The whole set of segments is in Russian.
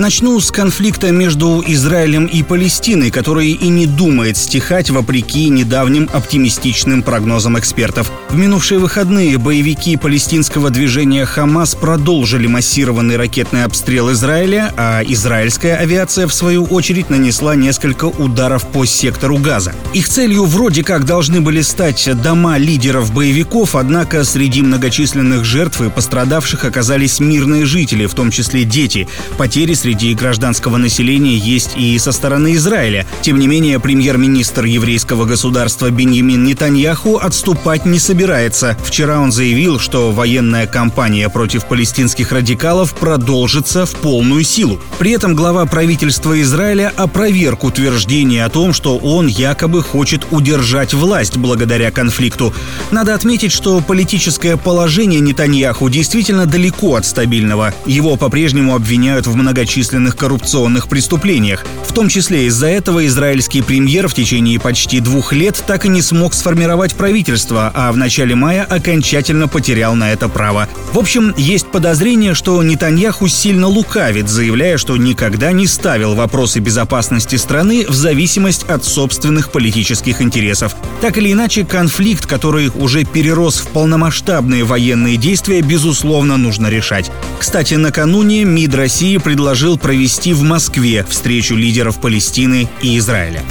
Начну с конфликта между Израилем и Палестиной, который и не думает стихать вопреки недавним оптимистичным прогнозам экспертов. В минувшие выходные боевики палестинского движения «Хамас» продолжили массированный ракетный обстрел Израиля, а израильская авиация, в свою очередь, нанесла несколько ударов по сектору Газа. Их целью вроде как должны были стать дома лидеров боевиков, однако среди многочисленных жертв и пострадавших оказались мирные жители, в том числе дети. Потери среди среди гражданского населения есть и со стороны Израиля. Тем не менее, премьер-министр еврейского государства Беньямин Нетаньяху отступать не собирается. Вчера он заявил, что военная кампания против палестинских радикалов продолжится в полную силу. При этом глава правительства Израиля опроверг утверждение о том, что он якобы хочет удержать власть благодаря конфликту. Надо отметить, что политическое положение Нетаньяху действительно далеко от стабильного. Его по-прежнему обвиняют в многочисленных многочисленных коррупционных преступлениях. В том числе из-за этого израильский премьер в течение почти двух лет так и не смог сформировать правительство, а в начале мая окончательно потерял на это право. В общем, есть подозрение, что Нетаньяху сильно лукавит, заявляя, что никогда не ставил вопросы безопасности страны в зависимость от собственных политических интересов. Так или иначе, конфликт, который уже перерос в полномасштабные военные действия, безусловно, нужно решать. Кстати, накануне МИД России предложил предложил провести в Москве встречу лидеров Палестины и Израиля.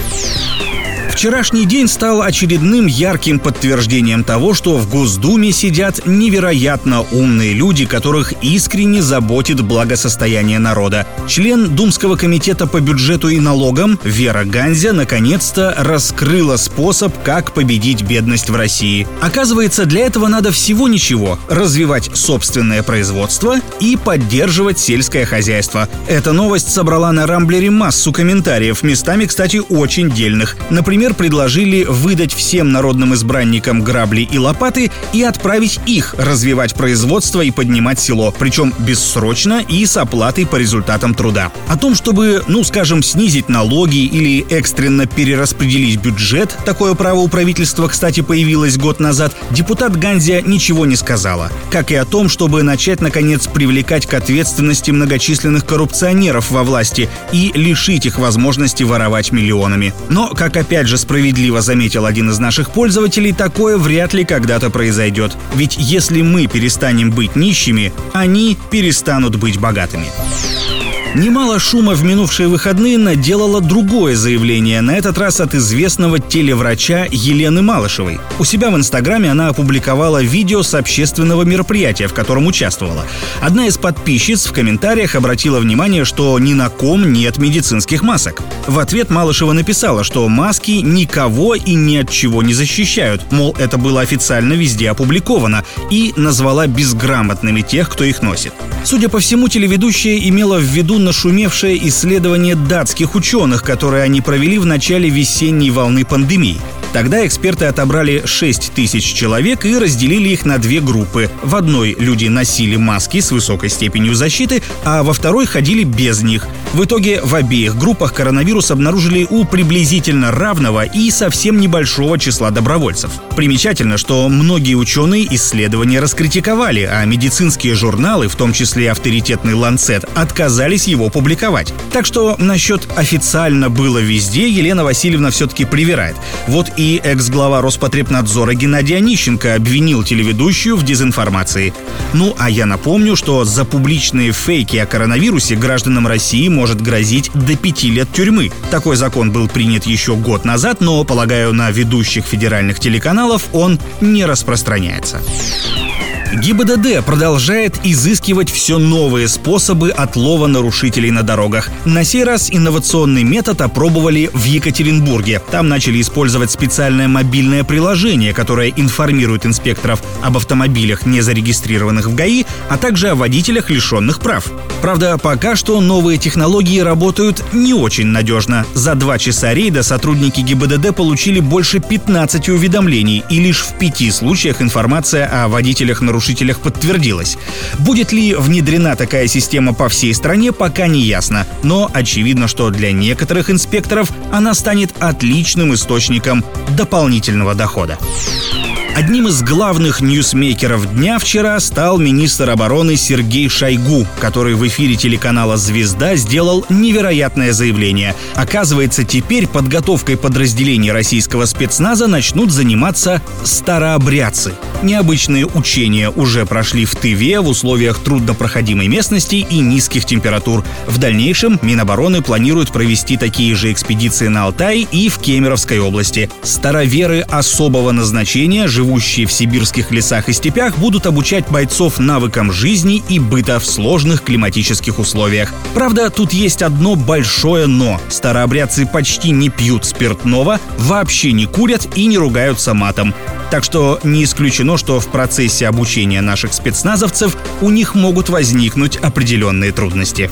Вчерашний день стал очередным ярким подтверждением того, что в Госдуме сидят невероятно умные люди, которых искренне заботит благосостояние народа. Член Думского комитета по бюджету и налогам Вера Ганзя наконец-то раскрыла способ, как победить бедность в России. Оказывается, для этого надо всего ничего – развивать собственное производство и поддерживать сельское хозяйство. Эта новость собрала на Рамблере массу комментариев, местами, кстати, очень дельных. Например, ЛДПР предложили выдать всем народным избранникам грабли и лопаты и отправить их развивать производство и поднимать село, причем бессрочно и с оплатой по результатам труда. О том, чтобы, ну скажем, снизить налоги или экстренно перераспределить бюджет, такое право у правительства, кстати, появилось год назад, депутат Ганзия ничего не сказала. Как и о том, чтобы начать, наконец, привлекать к ответственности многочисленных коррупционеров во власти и лишить их возможности воровать миллионами. Но, как опять же справедливо заметил один из наших пользователей, такое вряд ли когда-то произойдет. Ведь если мы перестанем быть нищими, они перестанут быть богатыми. Немало шума в минувшие выходные наделало другое заявление, на этот раз от известного телеврача Елены Малышевой. У себя в Инстаграме она опубликовала видео с общественного мероприятия, в котором участвовала. Одна из подписчиц в комментариях обратила внимание, что ни на ком нет медицинских масок. В ответ Малышева написала, что маски никого и ни от чего не защищают, мол, это было официально везде опубликовано, и назвала безграмотными тех, кто их носит. Судя по всему, телеведущая имела в виду нашумевшее исследование датских ученых, которое они провели в начале весенней волны пандемии. Тогда эксперты отобрали 6 тысяч человек и разделили их на две группы. В одной люди носили маски с высокой степенью защиты, а во второй ходили без них. В итоге в обеих группах коронавирус обнаружили у приблизительно равного и совсем небольшого числа добровольцев. Примечательно, что многие ученые исследования раскритиковали, а медицинские журналы, в том числе авторитетный Lancet, отказались его публиковать. Так что насчет официально было везде Елена Васильевна все-таки привирает. Вот и экс-глава Роспотребнадзора Геннадий Онищенко обвинил телеведущую в дезинформации. Ну, а я напомню, что за публичные фейки о коронавирусе гражданам России может грозить до пяти лет тюрьмы. Такой закон был принят еще год назад, но, полагаю, на ведущих федеральных телеканалов он не распространяется. ГИБДД продолжает изыскивать все новые способы отлова нарушителей на дорогах. На сей раз инновационный метод опробовали в Екатеринбурге. Там начали использовать специальное мобильное приложение, которое информирует инспекторов об автомобилях, не зарегистрированных в ГАИ, а также о водителях, лишенных прав. Правда, пока что новые технологии работают не очень надежно. За два часа рейда сотрудники ГИБДД получили больше 15 уведомлений, и лишь в пяти случаях информация о водителях нарушителей правонарушителях подтвердилось. Будет ли внедрена такая система по всей стране, пока не ясно. Но очевидно, что для некоторых инспекторов она станет отличным источником дополнительного дохода. Одним из главных ньюсмейкеров дня вчера стал министр обороны Сергей Шойгу, который в эфире телеканала «Звезда» сделал невероятное заявление. Оказывается, теперь подготовкой подразделений российского спецназа начнут заниматься старообрядцы. Необычные учения уже прошли в Тыве в условиях труднопроходимой местности и низких температур. В дальнейшем Минобороны планирует провести такие же экспедиции на Алтай и в Кемеровской области. Староверы особого назначения живущие в сибирских лесах и степях, будут обучать бойцов навыкам жизни и быта в сложных климатических условиях. Правда, тут есть одно большое «но». Старообрядцы почти не пьют спиртного, вообще не курят и не ругаются матом. Так что не исключено, что в процессе обучения наших спецназовцев у них могут возникнуть определенные трудности.